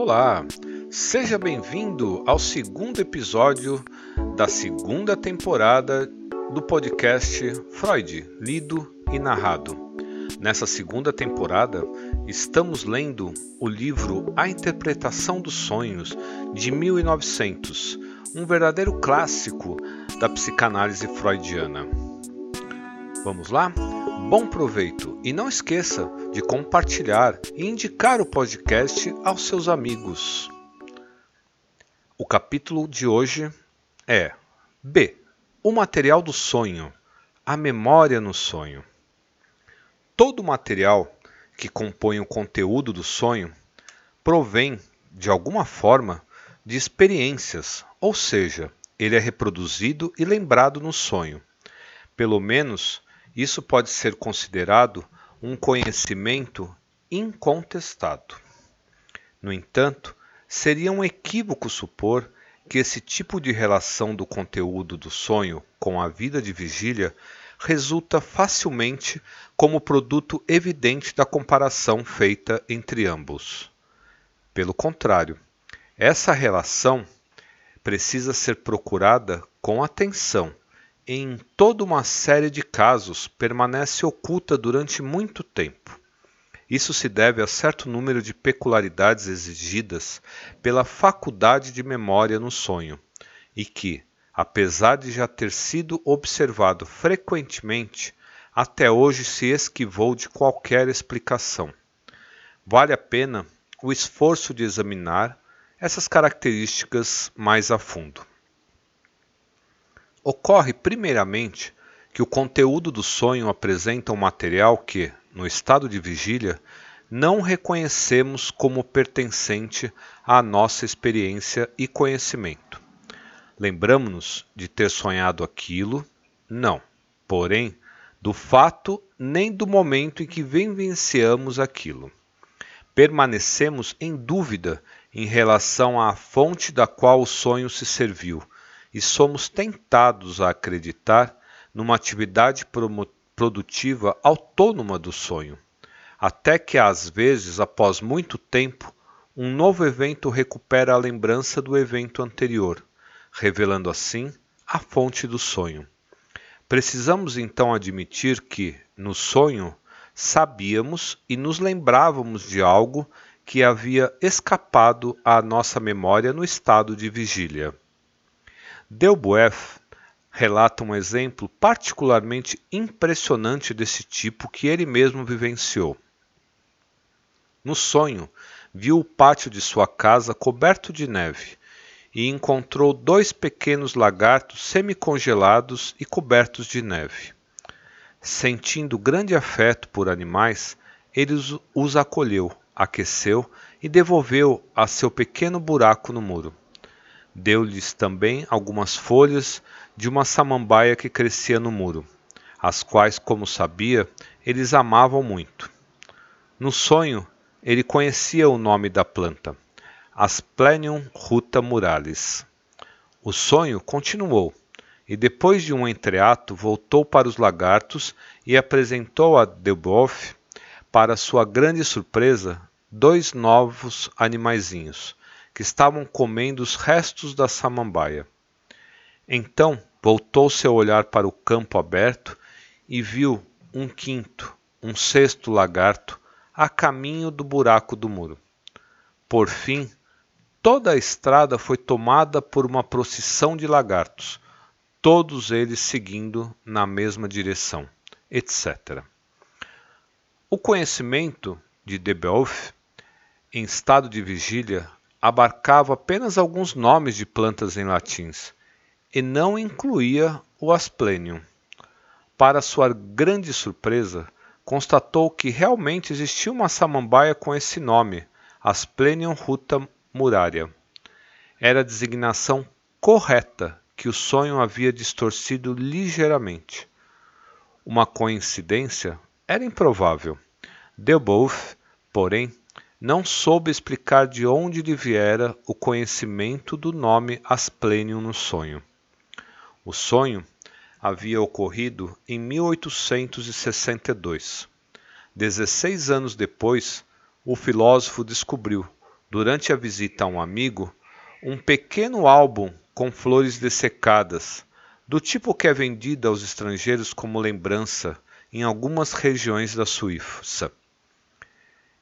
Olá, seja bem-vindo ao segundo episódio da segunda temporada do podcast Freud, lido e narrado. Nessa segunda temporada, estamos lendo o livro A Interpretação dos Sonhos, de 1900, um verdadeiro clássico da psicanálise freudiana. Vamos lá? Bom proveito e não esqueça de compartilhar e indicar o podcast aos seus amigos. O capítulo de hoje é B. O material do sonho, a memória no sonho. Todo material que compõe o conteúdo do sonho provém, de alguma forma, de experiências, ou seja, ele é reproduzido e lembrado no sonho. Pelo menos isso pode ser considerado um conhecimento incontestado. No entanto, seria um equívoco supor que esse tipo de relação do conteúdo do sonho com a vida de vigília resulta facilmente como produto evidente da comparação feita entre ambos. Pelo contrário, essa relação precisa ser procurada com atenção em toda uma série de casos, permanece oculta durante muito tempo. Isso se deve a certo número de peculiaridades exigidas pela faculdade de memória no sonho, e que, apesar de já ter sido observado frequentemente, até hoje se esquivou de qualquer explicação. Vale a pena o esforço de examinar essas características mais a fundo. Ocorre, primeiramente, que o conteúdo do sonho apresenta um material que, no estado de vigília, não reconhecemos como pertencente à nossa experiência e conhecimento. Lembramos-nos de ter sonhado aquilo? Não. Porém, do fato nem do momento em que vivenciamos aquilo. Permanecemos em dúvida em relação à fonte da qual o sonho se serviu e somos tentados a acreditar numa atividade produtiva autônoma do sonho, até que às vezes, após muito tempo, um novo evento recupera a lembrança do evento anterior, revelando assim a fonte do sonho. Precisamos então admitir que, no sonho, sabíamos e nos lembrávamos de algo que havia escapado à nossa memória no estado de vigília. Delboeuf relata um exemplo particularmente impressionante desse tipo que ele mesmo vivenciou. No sonho, viu o pátio de sua casa coberto de neve e encontrou dois pequenos lagartos semicongelados e cobertos de neve. Sentindo grande afeto por animais, ele os acolheu, aqueceu e devolveu a seu pequeno buraco no muro. Deu-lhes também algumas folhas de uma samambaia que crescia no muro, as quais, como sabia, eles amavam muito. No sonho, ele conhecia o nome da planta, Asplenium ruta muralis. O sonho continuou, e depois de um entreato voltou para os lagartos e apresentou a Deboff, para sua grande surpresa, dois novos animaizinhos, que estavam comendo os restos da samambaia. Então voltou seu olhar para o campo aberto e viu um quinto, um sexto lagarto a caminho do buraco do muro. Por fim, toda a estrada foi tomada por uma procissão de lagartos, todos eles seguindo na mesma direção, etc. O conhecimento de Debeuf, em estado de vigília, abarcava apenas alguns nomes de plantas em latins e não incluía o asplenium. Para sua grande surpresa, constatou que realmente existia uma samambaia com esse nome, Asplenium ruta muraria. Era a designação correta que o sonho havia distorcido ligeiramente. Uma coincidência era improvável. Deubouf, porém, não soube explicar de onde lhe viera o conhecimento do nome Asplenium no sonho. O sonho havia ocorrido em 1862. Dezesseis anos depois, o filósofo descobriu, durante a visita a um amigo, um pequeno álbum com flores dessecadas, do tipo que é vendido aos estrangeiros como lembrança em algumas regiões da Suíça.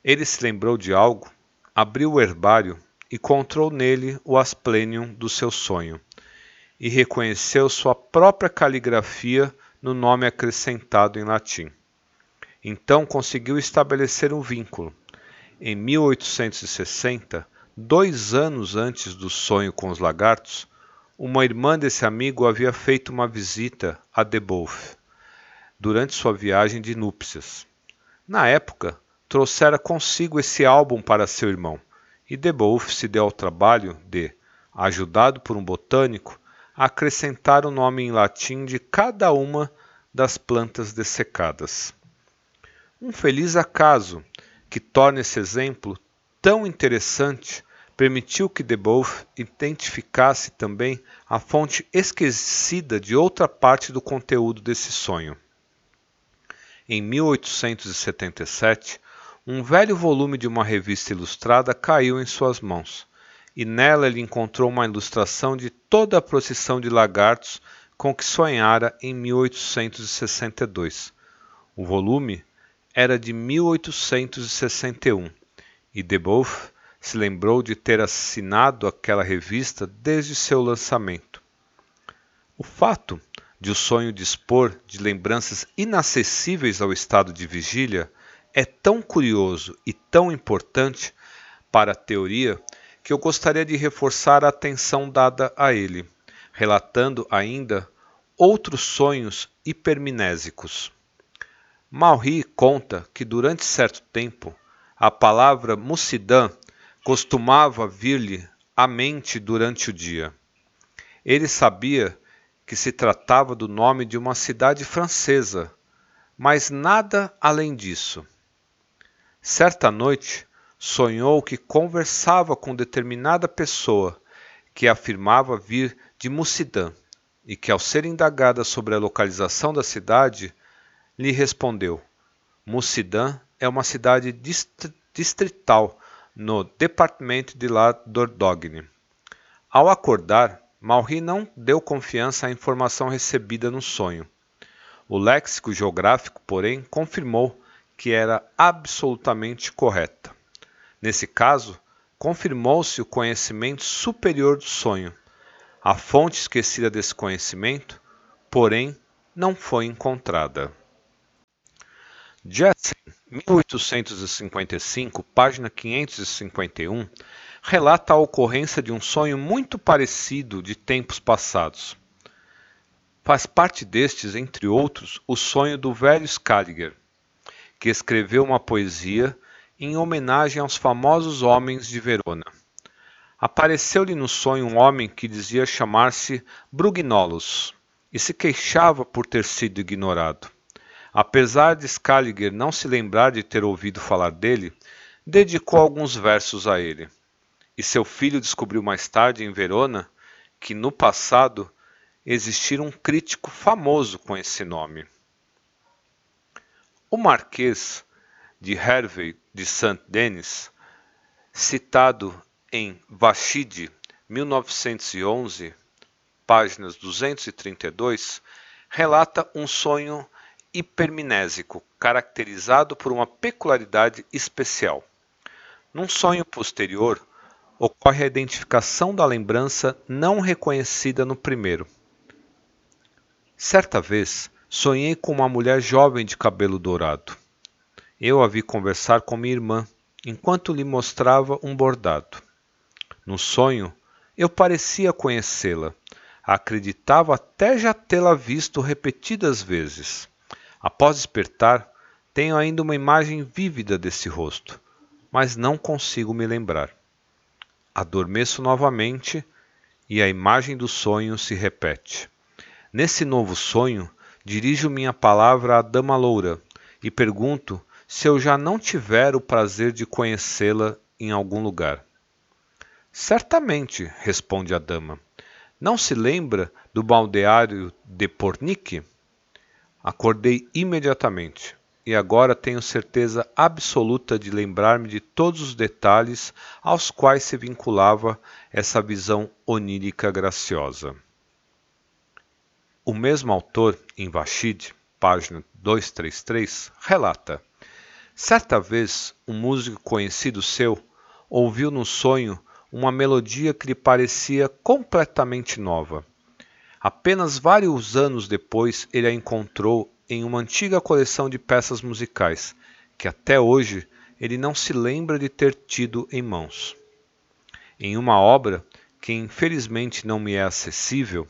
Ele se lembrou de algo, abriu o herbário e encontrou nele o asplenium do seu sonho, e reconheceu sua própria caligrafia no nome acrescentado em latim. Então conseguiu estabelecer um vínculo. Em 1860, dois anos antes do sonho com os lagartos, uma irmã desse amigo havia feito uma visita a Deboeuf durante sua viagem de núpcias. Na época, trouxera consigo esse álbum para seu irmão, e Deboeuf se deu ao trabalho de, ajudado por um botânico, acrescentar o nome em latim de cada uma das plantas dessecadas. Um feliz acaso que torna esse exemplo tão interessante permitiu que Deboeuf identificasse também a fonte esquecida de outra parte do conteúdo desse sonho. Em 1877, um velho volume de uma revista ilustrada caiu em suas mãos, e nela ele encontrou uma ilustração de toda a procissão de lagartos com que sonhara em 1862. O volume era de 1861 e Deboeuf se lembrou de ter assinado aquela revista desde seu lançamento. O fato de o sonho dispor de lembranças inacessíveis ao estado de vigília é tão curioso e tão importante para a teoria que eu gostaria de reforçar a atenção dada a ele, relatando ainda outros sonhos hipermnésicos. Malry conta que durante certo tempo a palavra Mucidã costumava vir-lhe à mente durante o dia. Ele sabia que se tratava do nome de uma cidade francesa, mas nada além disso. Certa noite, sonhou que conversava com determinada pessoa que afirmava vir de Mucidã e que, ao ser indagada sobre a localização da cidade, lhe respondeu: Mucidã é uma cidade distrital no departamento de La Dordogne. Ao acordar, Malry não deu confiança à informação recebida no sonho. O léxico geográfico, porém, confirmou que era absolutamente correta. Nesse caso, confirmou-se o conhecimento superior do sonho. A fonte esquecida desse conhecimento, porém, não foi encontrada. Jessen, 1855, página 551, relata a ocorrência de um sonho muito parecido de tempos passados. Faz parte destes, entre outros, o sonho do velho Scaliger, que escreveu uma poesia em homenagem aos famosos homens de Verona. Apareceu-lhe no sonho um homem que dizia chamar-se Brugnolos e se queixava por ter sido ignorado. Apesar de Scaliger não se lembrar de ter ouvido falar dele, dedicou alguns versos a ele. E seu filho descobriu mais tarde em Verona que no passado existira um crítico famoso com esse nome. O Marquês de Hervey de Saint-Denis, citado em Vachide, 1911, páginas 232, relata um sonho hipermnésico, caracterizado por uma peculiaridade especial. Num sonho posterior, ocorre a identificação da lembrança não reconhecida no primeiro. Certa vez, sonhei com uma mulher jovem de cabelo dourado. Eu a vi conversar com minha irmã enquanto lhe mostrava um bordado. No sonho, eu parecia conhecê-la. Acreditava até já tê-la visto repetidas vezes. Após despertar, tenho ainda uma imagem vívida desse rosto, mas não consigo me lembrar. Adormeço novamente e a imagem do sonho se repete. Nesse novo sonho, dirijo minha palavra à Dama Loura e pergunto se eu já não tiver o prazer de conhecê-la em algum lugar. Certamente, responde a dama. Não se lembra do baldeário de Pornic? Acordei imediatamente. e agora tenho certeza absoluta de lembrar-me de todos os detalhes aos quais se vinculava essa visão onírica graciosa. O mesmo autor, em Vashid, página 233, relata: Certa vez, um músico conhecido seu ouviu no sonho uma melodia que lhe parecia completamente nova. Apenas vários anos depois ele a encontrou em uma antiga coleção de peças musicais, que até hoje ele não se lembra de ter tido em mãos. Em uma obra que infelizmente não me é acessível,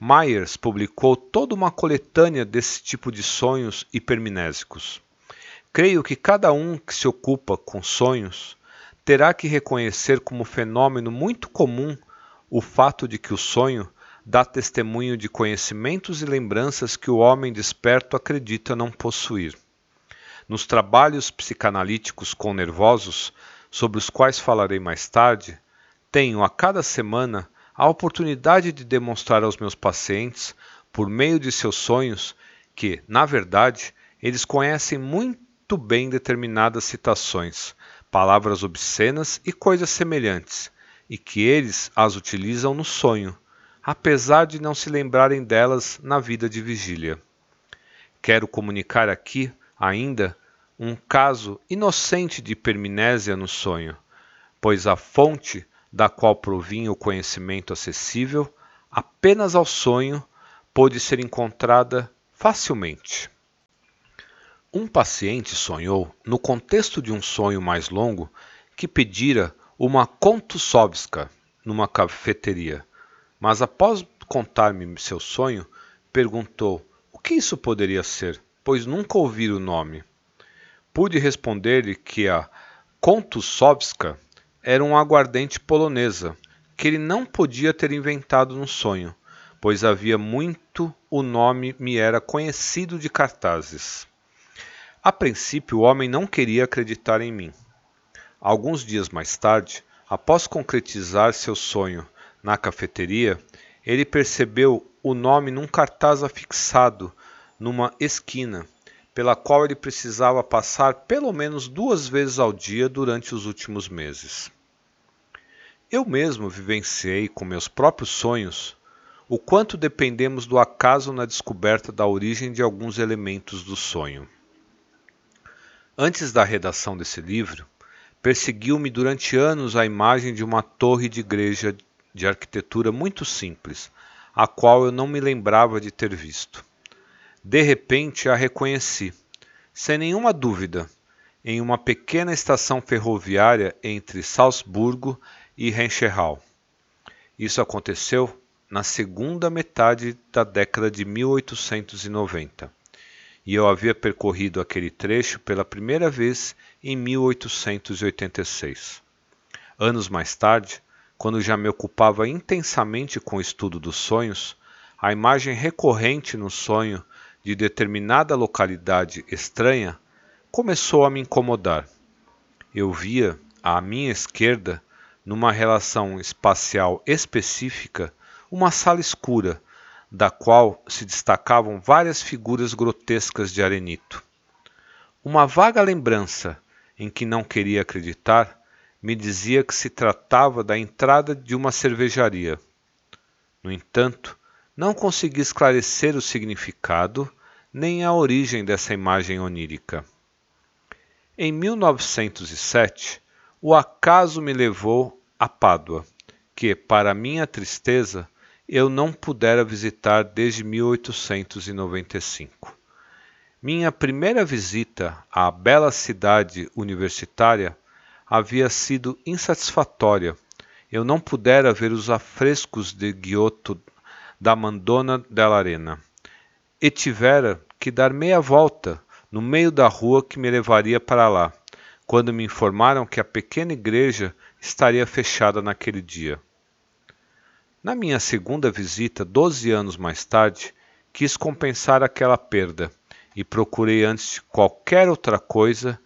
Myers publicou toda uma coletânea desse tipo de sonhos hipermnésicos. Creio que cada um que se ocupa com sonhos terá que reconhecer como fenômeno muito comum o fato de que o sonho dá testemunho de conhecimentos e lembranças que o homem desperto acredita não possuir. Nos trabalhos psicanalíticos com nervosos, sobre os quais falarei mais tarde, tenho a cada semana a oportunidade de demonstrar aos meus pacientes, por meio de seus sonhos, que, na verdade, eles conhecem muito bem determinadas citações, palavras obscenas e coisas semelhantes, e que eles as utilizam no sonho, apesar de não se lembrarem delas na vida de vigília. Quero comunicar aqui, ainda, um caso inocente de hipermnésia no sonho, pois a fonte da qual provinha o conhecimento acessível apenas ao sonho pôde ser encontrada facilmente. Um paciente sonhou, no contexto de um sonho mais longo, que pedira uma kontusovska numa cafeteria mas após contar-me seu sonho, perguntou o que isso poderia ser, pois nunca ouvi o nome. Pude responder-lhe que a Kontusowska era um aguardente polonesa, que ele não podia ter inventado no sonho, pois havia muito o nome me era conhecido de cartazes. A princípio, o homem não queria acreditar em mim. Alguns dias mais tarde, após concretizar seu sonho na cafeteria, ele percebeu o nome num cartaz afixado numa esquina, pela qual ele precisava passar pelo menos duas vezes ao dia durante os últimos meses. Eu mesmo vivenciei com meus próprios sonhos o quanto dependemos do acaso na descoberta da origem de alguns elementos do sonho. Antes da redação desse livro, perseguiu-me durante anos a imagem de uma torre de igreja de arquitetura muito simples, a qual eu não me lembrava de ter visto. De repente a reconheci, sem nenhuma dúvida, em uma pequena estação ferroviária entre Salzburgo e Rencherau. Isso aconteceu na segunda metade da década de 1890, e eu havia percorrido aquele trecho pela primeira vez em 1886. Anos mais tarde, quando já me ocupava intensamente com o estudo dos sonhos, a imagem recorrente no sonho de determinada localidade estranha começou a me incomodar. Eu via, à minha esquerda, numa relação espacial específica, uma sala escura, da qual se destacavam várias figuras grotescas de arenito. Uma vaga lembrança, em que não queria acreditar, me dizia que se tratava da entrada de uma cervejaria. No entanto, não consegui esclarecer o significado nem a origem dessa imagem onírica. Em 1907, o acaso me levou a Pádua, que, para minha tristeza, eu não pudera visitar desde 1895. Minha primeira visita à bela cidade universitária havia sido insatisfatória. Eu não pudera ver os afrescos de Giotto da Mandona dell'Arena e tivera que dar meia volta no meio da rua que me levaria para lá, quando me informaram que a pequena igreja estaria fechada naquele dia. Na minha segunda visita, doze anos mais tarde, quis compensar aquela perda e procurei antes de qualquer outra coisa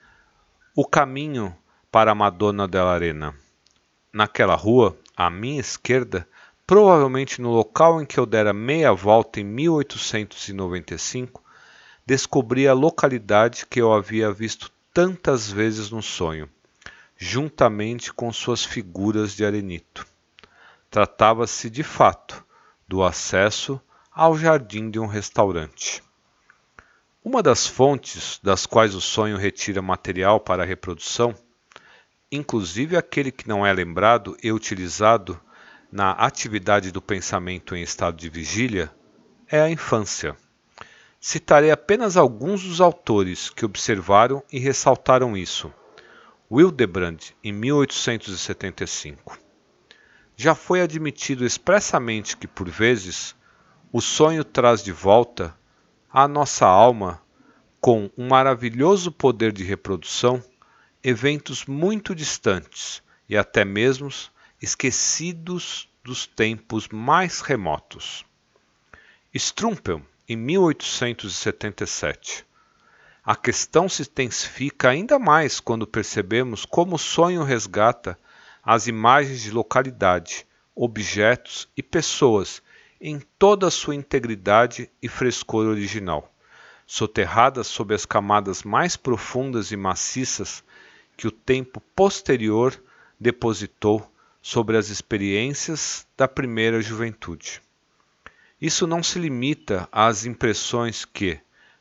o caminho para a Madonna della Arena. Naquela rua, à minha esquerda, provavelmente no local em que eu dera meia volta em 1895, descobri a localidade que eu havia visto tantas vezes no sonho, juntamente com suas figuras de arenito. Tratava-se de fato do acesso ao jardim de um restaurante. Uma das fontes das quais o sonho retira material para a reprodução, inclusive aquele que não é lembrado e utilizado na atividade do pensamento em estado de vigília, é a infância. Citarei apenas alguns dos autores que observaram e ressaltaram isso. Wildebrand, em 1875. Já foi admitido expressamente que, por vezes, o sonho traz de volta à nossa alma, com um maravilhoso poder de reprodução, eventos muito distantes e até mesmo esquecidos dos tempos mais remotos. Strumpel, em 1877. A questão se intensifica ainda mais quando percebemos como o sonho resgata as imagens de localidade, objetos e pessoas em toda a sua integridade e frescor original, soterradas sob as camadas mais profundas e maciças que o tempo posterior depositou sobre as experiências da primeira juventude. Isso não se limita às impressões que,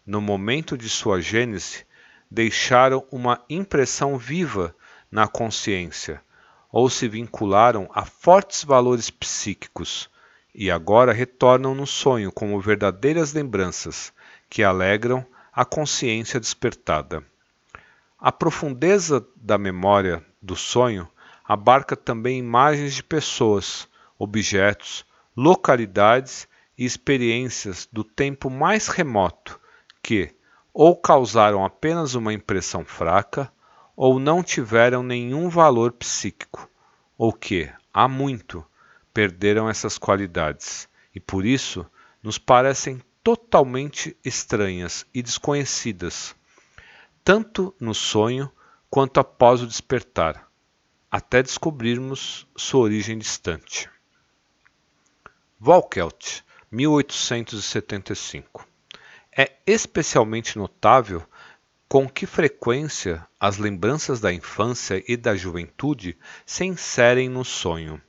no momento de sua gênese, deixaram uma impressão viva na consciência ou se vincularam a fortes valores psíquicos e agora retornam no sonho como verdadeiras lembranças que alegram a consciência despertada. A profundeza da memória do sonho abarca também imagens de pessoas, objetos, localidades e experiências do tempo mais remoto que ou causaram apenas uma impressão fraca ou não tiveram nenhum valor psíquico, ou que, há muito, perderam essas qualidades e por isso nos parecem totalmente estranhas e desconhecidas, tanto no sonho quanto após o despertar, até descobrirmos sua origem distante. Volkelt, 1875. É especialmente notável com que frequência as lembranças da infância e da juventude se inserem no sonho.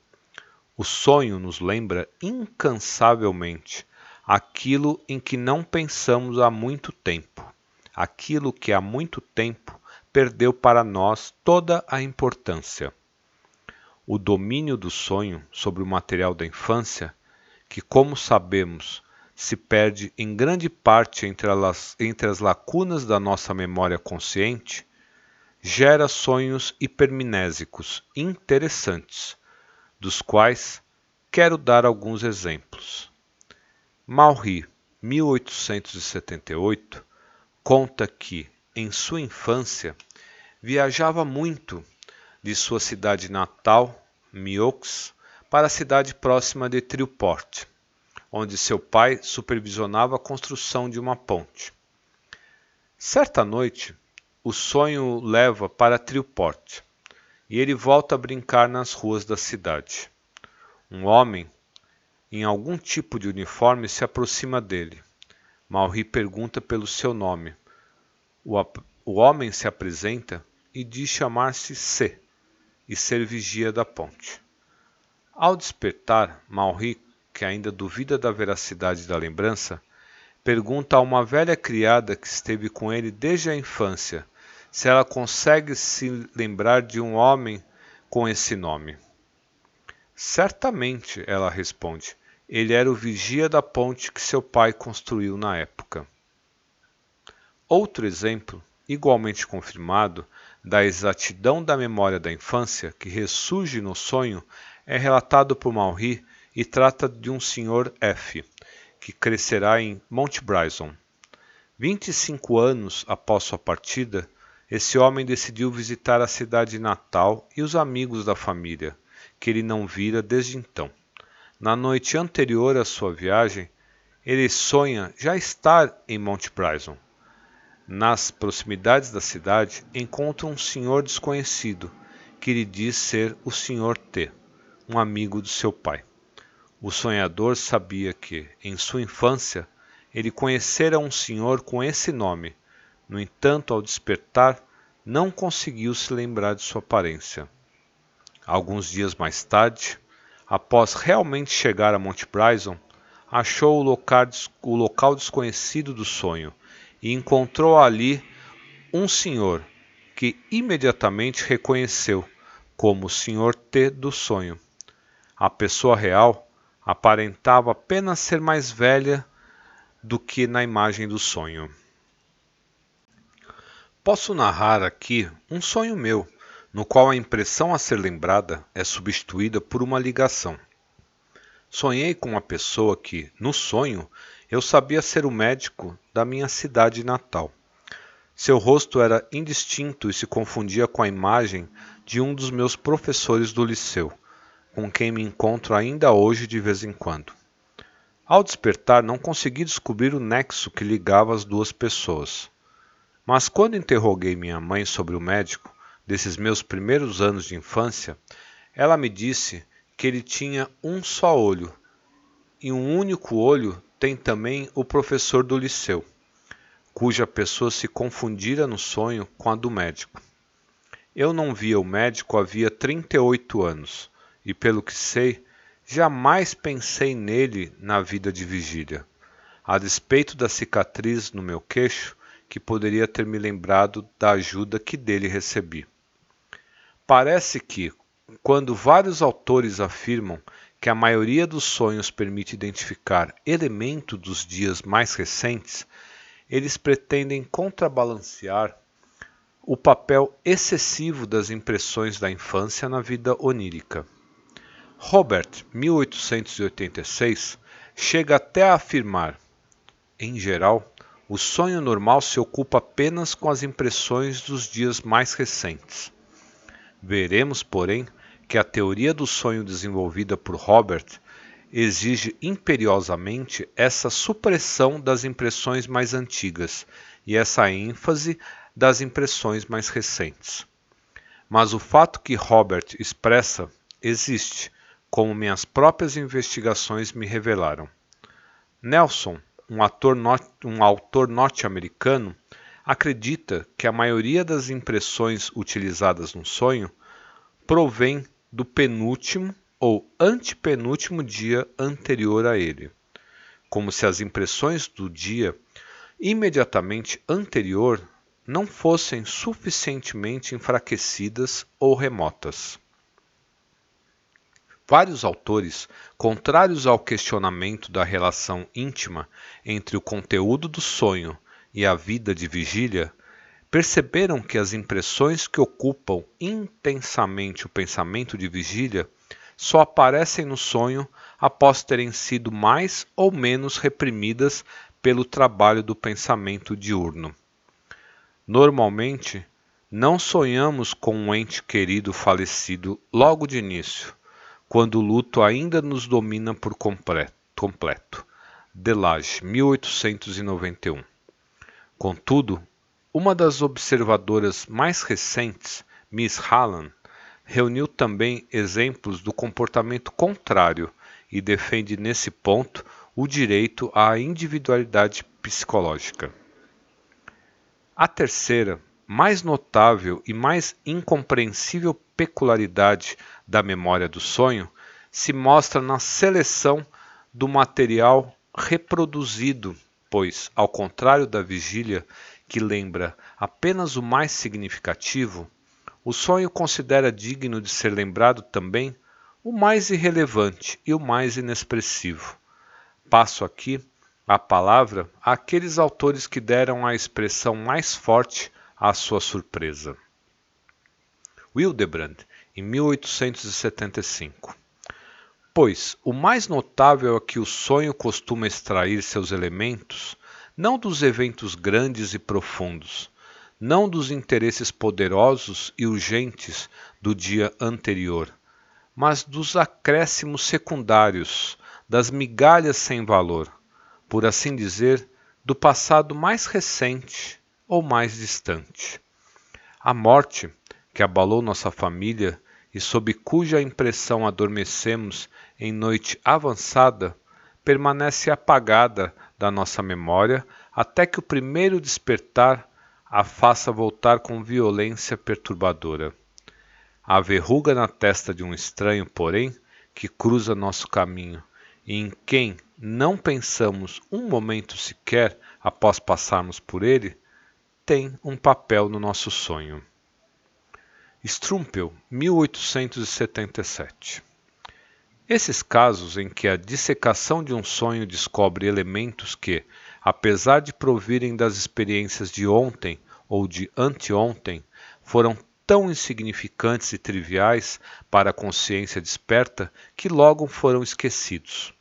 O sonho nos lembra incansavelmente aquilo em que não pensamos há muito tempo, aquilo que há muito tempo perdeu para nós toda a importância. O domínio do sonho sobre o material da infância, que, como sabemos, se perde em grande parte entre as, entre as lacunas da nossa memória consciente, gera sonhos hipermnésicos interessantes dos quais quero dar alguns exemplos. Malry, 1878, conta que, em sua infância, viajava muito de sua cidade natal, Mioux, para a cidade próxima de Triport, onde seu pai supervisionava a construção de uma ponte. Certa noite, o sonho leva para Triport e ele volta a brincar nas ruas da cidade. Um homem, em algum tipo de uniforme, se aproxima dele. Malri pergunta pelo seu nome. O, o homem se apresenta e diz chamar-se C e ser vigia da ponte. Ao despertar, Malri, que ainda duvida da veracidade da lembrança, pergunta a uma velha criada que esteve com ele desde a infância se ela consegue se lembrar de um homem com esse nome. Certamente, ela responde. Ele era o vigia da ponte que seu pai construiu na época. Outro exemplo, igualmente confirmado, da exatidão da memória da infância que ressurge no sonho é relatado por Malry e trata de um Sr. F, que crescerá em Mount Bryson. 25 anos após sua partida, esse homem decidiu visitar a cidade natal e os amigos da família, que ele não vira desde então. Na noite anterior à sua viagem, ele sonha já estar em Mount Bryson. Nas proximidades da cidade, encontra um senhor desconhecido, que lhe diz ser o Sr. T, um amigo do seu pai. O sonhador sabia que, em sua infância, ele conhecera um senhor com esse nome. No entanto, ao despertar, não conseguiu se lembrar de sua aparência. Alguns dias mais tarde, após realmente chegar a Monte Bryson, achou o local, o local desconhecido do sonho e encontrou ali um senhor que imediatamente reconheceu como o Sr. T do sonho. A pessoa real aparentava apenas ser mais velha do que na imagem do sonho. Posso narrar aqui um sonho meu, no qual a impressão a ser lembrada é substituída por uma ligação. Sonhei com uma pessoa que, no sonho, eu sabia ser o médico da minha cidade natal. Seu rosto era indistinto e se confundia com a imagem de um dos meus professores do liceu, com quem me encontro ainda hoje de vez em quando. Ao despertar, não consegui descobrir o nexo que ligava as duas pessoas. Mas quando interroguei minha mãe sobre o médico desses meus primeiros anos de infância, ela me disse que ele tinha um só olho, e um único olho tem também o professor do liceu, cuja pessoa se confundira no sonho com a do médico. Eu não via o médico havia 38 anos, e pelo que sei, Jamais pensei nele na vida de vigília, a despeito da cicatriz no meu queixo que poderia ter me lembrado da ajuda que dele recebi. Parece que, quando vários autores afirmam que a maioria dos sonhos permite identificar elementos dos dias mais recentes, eles pretendem contrabalancear o papel excessivo das impressões da infância na vida onírica. Robert, 1886, chega até a afirmar: em geral, o sonho normal se ocupa apenas com as impressões dos dias mais recentes. Veremos, porém, que a teoria do sonho desenvolvida por Robert exige imperiosamente essa supressão das impressões mais antigas e essa ênfase das impressões mais recentes. Mas o fato que Robert expressa existe como minhas próprias investigações me revelaram. Nelson, um, ator um autor norte-americano, acredita que a maioria das impressões utilizadas no sonho provém do penúltimo ou antepenúltimo dia anterior a ele, como se as impressões do dia imediatamente anterior não fossem suficientemente enfraquecidas ou remotas. Vários autores, contrários ao questionamento da relação íntima entre o conteúdo do sonho e a vida de vigília, perceberam que as impressões que ocupam intensamente o pensamento de vigília só aparecem no sonho após terem sido mais ou menos reprimidas pelo trabalho do pensamento diurno. Normalmente, não sonhamos com um ente querido falecido logo de início quando o luto ainda nos domina por completo. Delage, 1891. Contudo, uma das observadoras mais recentes, Miss Hallam, reuniu também exemplos do comportamento contrário e defende nesse ponto o direito à individualidade psicológica. A terceira, mais notável e mais incompreensível peculiaridade da memória do sonho se mostra na seleção do material reproduzido, pois, ao contrário da vigília, que lembra apenas o mais significativo, o sonho considera digno de ser lembrado também o mais irrelevante e o mais inexpressivo. Passo aqui a palavra àqueles autores que deram a expressão mais forte à sua surpresa. Wildebrand, em 1875. Pois o mais notável é que o sonho costuma extrair seus elementos não dos eventos grandes e profundos, não dos interesses poderosos e urgentes do dia anterior, mas dos acréscimos secundários, das migalhas sem valor, por assim dizer, do passado mais recente ou mais distante. A morte, que abalou nossa família e sob cuja impressão adormecemos em noite avançada, permanece apagada da nossa memória até que o primeiro despertar a faça voltar com violência perturbadora. A verruga na testa de um estranho, porém, que cruza nosso caminho e em quem não pensamos um momento sequer após passarmos por ele, tem um papel no nosso sonho. Strumpel, 1877 Esses casos em que a dissecação de um sonho descobre elementos que, apesar de provirem das experiências de ontem ou de anteontem, foram tão insignificantes e triviais para a consciência desperta que logo foram esquecidos.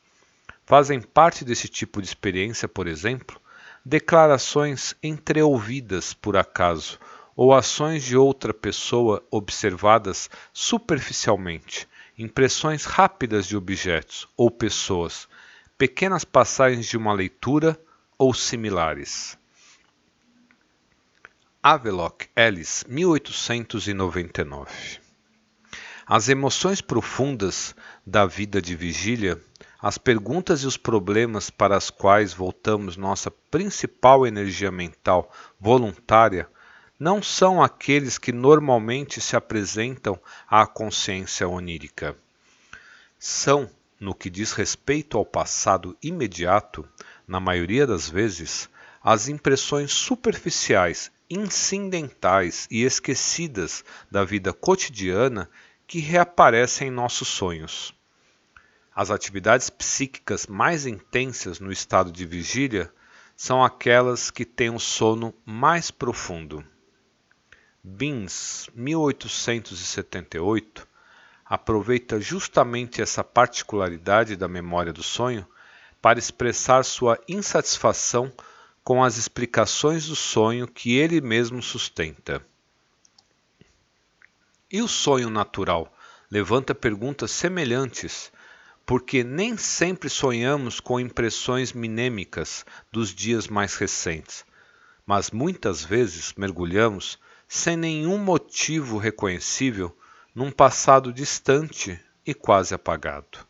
Fazem parte desse tipo de experiência, por exemplo, declarações entreouvidas por acaso ou ações de outra pessoa observadas superficialmente, impressões rápidas de objetos ou pessoas, pequenas passagens de uma leitura ou similares. Havelock Ellis, 1899 As emoções profundas da vida de vigília, as perguntas e os problemas para os quais voltamos nossa principal energia mental voluntária, não são aqueles que normalmente se apresentam à consciência onírica. São, no que diz respeito ao passado imediato, na maioria das vezes, as impressões superficiais, incidentais e esquecidas da vida cotidiana que reaparecem em nossos sonhos. As atividades psíquicas mais intensas no estado de vigília são aquelas que têm o sono mais profundo. Beans, 1878, aproveita justamente essa particularidade da memória do sonho para expressar sua insatisfação com as explicações do sonho que ele mesmo sustenta. E o sonho natural levanta perguntas semelhantes, porque nem sempre sonhamos com impressões minêmicas dos dias mais recentes, mas muitas vezes mergulhamos sem nenhum motivo reconhecível num passado distante e quase apagado.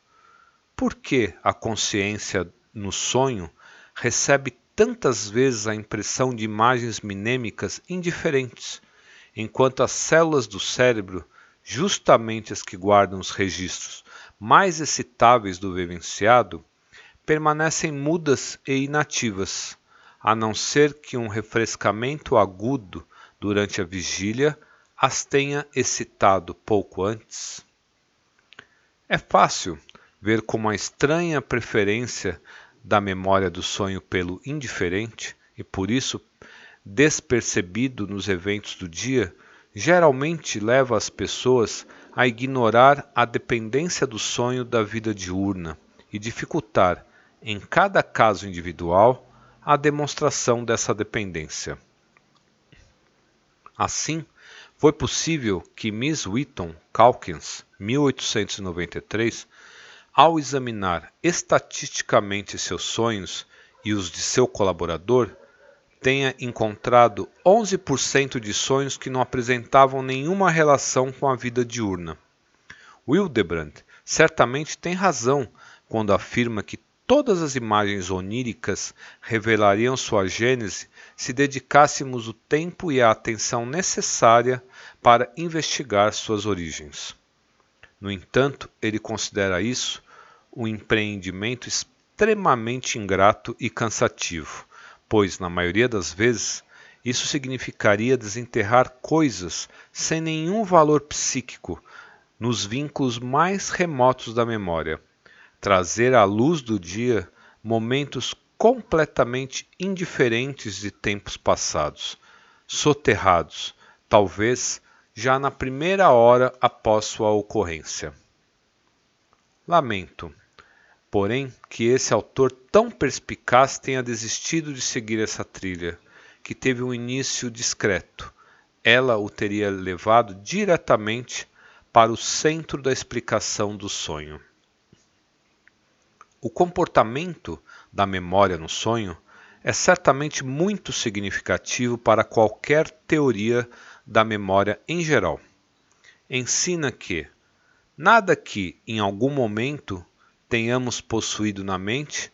Por que a consciência no sonho recebe tantas vezes a impressão de imagens minêmicas indiferentes, enquanto as células do cérebro, justamente as que guardam os registros mais excitáveis do vivenciado, permanecem mudas e inativas, a não ser que um refrescamento agudo durante a vigília as tenha excitado pouco antes. É fácil ver como a estranha preferência da memória do sonho pelo indiferente e por isso despercebido nos eventos do dia, geralmente leva as pessoas a ignorar a dependência do sonho da vida diurna e dificultar, em cada caso individual, a demonstração dessa dependência. Assim, foi possível que Miss Whitton Calkins, 1893, ao examinar estatisticamente seus sonhos e os de seu colaborador, tenha encontrado 11% de sonhos que não apresentavam nenhuma relação com a vida diurna. Wildebrand certamente tem razão quando afirma que todas as imagens oníricas revelariam sua gênese se dedicássemos o tempo e a atenção necessária para investigar suas origens. No entanto, ele considera isso um empreendimento extremamente ingrato e cansativo, pois, na maioria das vezes, isso significaria desenterrar coisas sem nenhum valor psíquico nos vínculos mais remotos da memória, trazer à luz do dia momentos completamente indiferentes de tempos passados, soterrados, talvez já na primeira hora após sua ocorrência. Lamento, porém, que esse autor tão perspicaz tenha desistido de seguir essa trilha, que teve um início discreto. Ela o teria levado diretamente para o centro da explicação do sonho. O comportamento da memória no sonho é certamente muito significativo para qualquer teoria da memória em geral. Ensina que nada que em algum momento tenhamos possuído na mente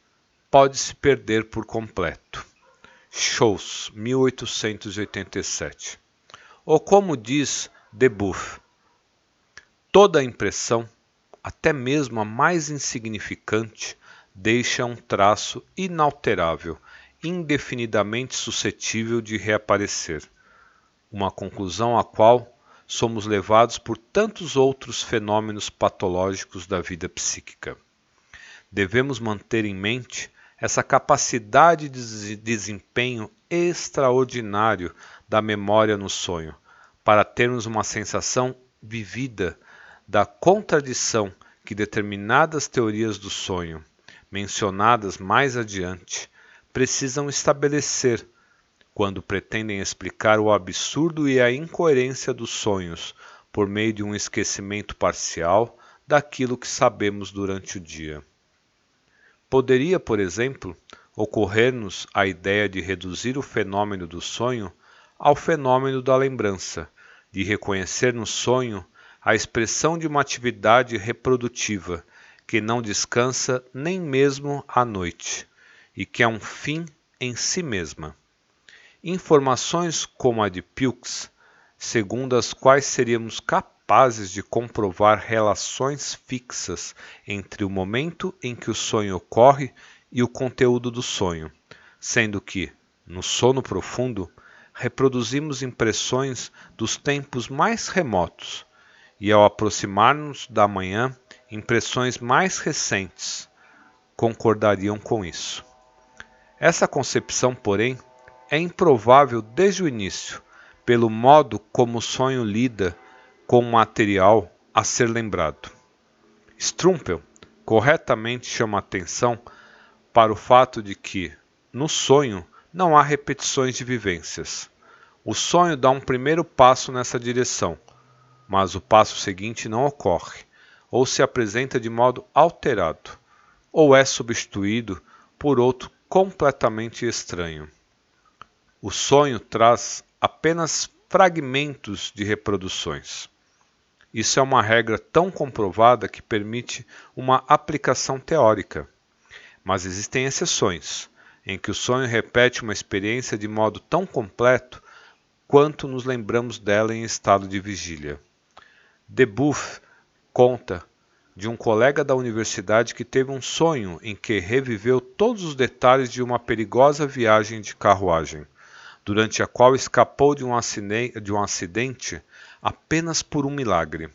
pode se perder por completo. Shows, 1887. Ou como diz Debuff, toda impressão, até mesmo a mais insignificante, deixa um traço inalterável, indefinidamente suscetível de reaparecer. Uma conclusão à qual somos levados por tantos outros fenômenos patológicos da vida psíquica. Devemos manter em mente essa capacidade de desempenho extraordinário da memória no sonho, para termos uma sensação vivida da contradição que determinadas teorias do sonho, mencionadas mais adiante, precisam estabelecer quando pretendem explicar o absurdo e a incoerência dos sonhos por meio de um esquecimento parcial daquilo que sabemos durante o dia. Poderia, por exemplo, ocorrer-nos a ideia de reduzir o fenômeno do sonho ao fenômeno da lembrança, de reconhecer no sonho a expressão de uma atividade reprodutiva que não descansa nem mesmo à noite e que é um fim em si mesma. Informações como a de Pilks, segundo as quais seríamos capazes capazes de comprovar relações fixas entre o momento em que o sonho ocorre e o conteúdo do sonho, sendo que, no sono profundo, reproduzimos impressões dos tempos mais remotos e, ao aproximar-nos da manhã, impressões mais recentes concordariam com isso. Essa concepção, porém, é improvável desde o início, pelo modo como o sonho lida com material a ser lembrado. Strumpel corretamente chama atenção para o fato de que, no sonho, não há repetições de vivências. O sonho dá um primeiro passo nessa direção, mas o passo seguinte não ocorre, ou se apresenta de modo alterado, ou é substituído por outro completamente estranho. O sonho traz apenas fragmentos de reproduções. Isso é uma regra tão comprovada que permite uma aplicação teórica. Mas existem exceções, em que o sonho repete uma experiência de modo tão completo quanto nos lembramos dela em estado de vigília. Debuff conta de um colega da universidade que teve um sonho em que reviveu todos os detalhes de uma perigosa viagem de carruagem, durante a qual escapou de um acidente apenas por um milagre.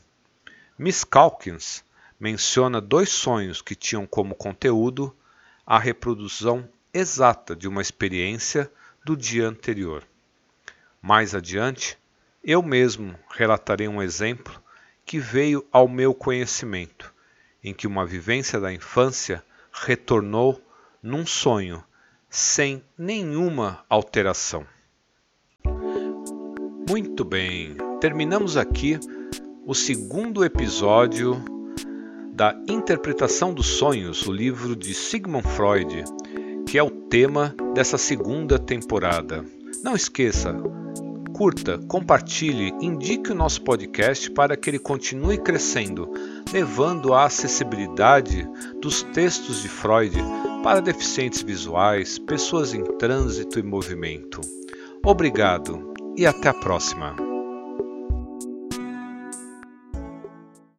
Miss Calkins menciona dois sonhos que tinham como conteúdo a reprodução exata de uma experiência do dia anterior. Mais adiante, eu mesmo relatarei um exemplo que veio ao meu conhecimento, em que uma vivência da infância retornou num sonho, sem nenhuma alteração. Muito bem, terminamos aqui o segundo episódio da Interpretação dos Sonhos, o livro de Sigmund Freud, que é o tema dessa segunda temporada. Não esqueça, curta, compartilhe, indique o nosso podcast para que ele continue crescendo, levando a acessibilidade dos textos de Freud para deficientes visuais, pessoas em trânsito e movimento. Obrigado e até a próxima.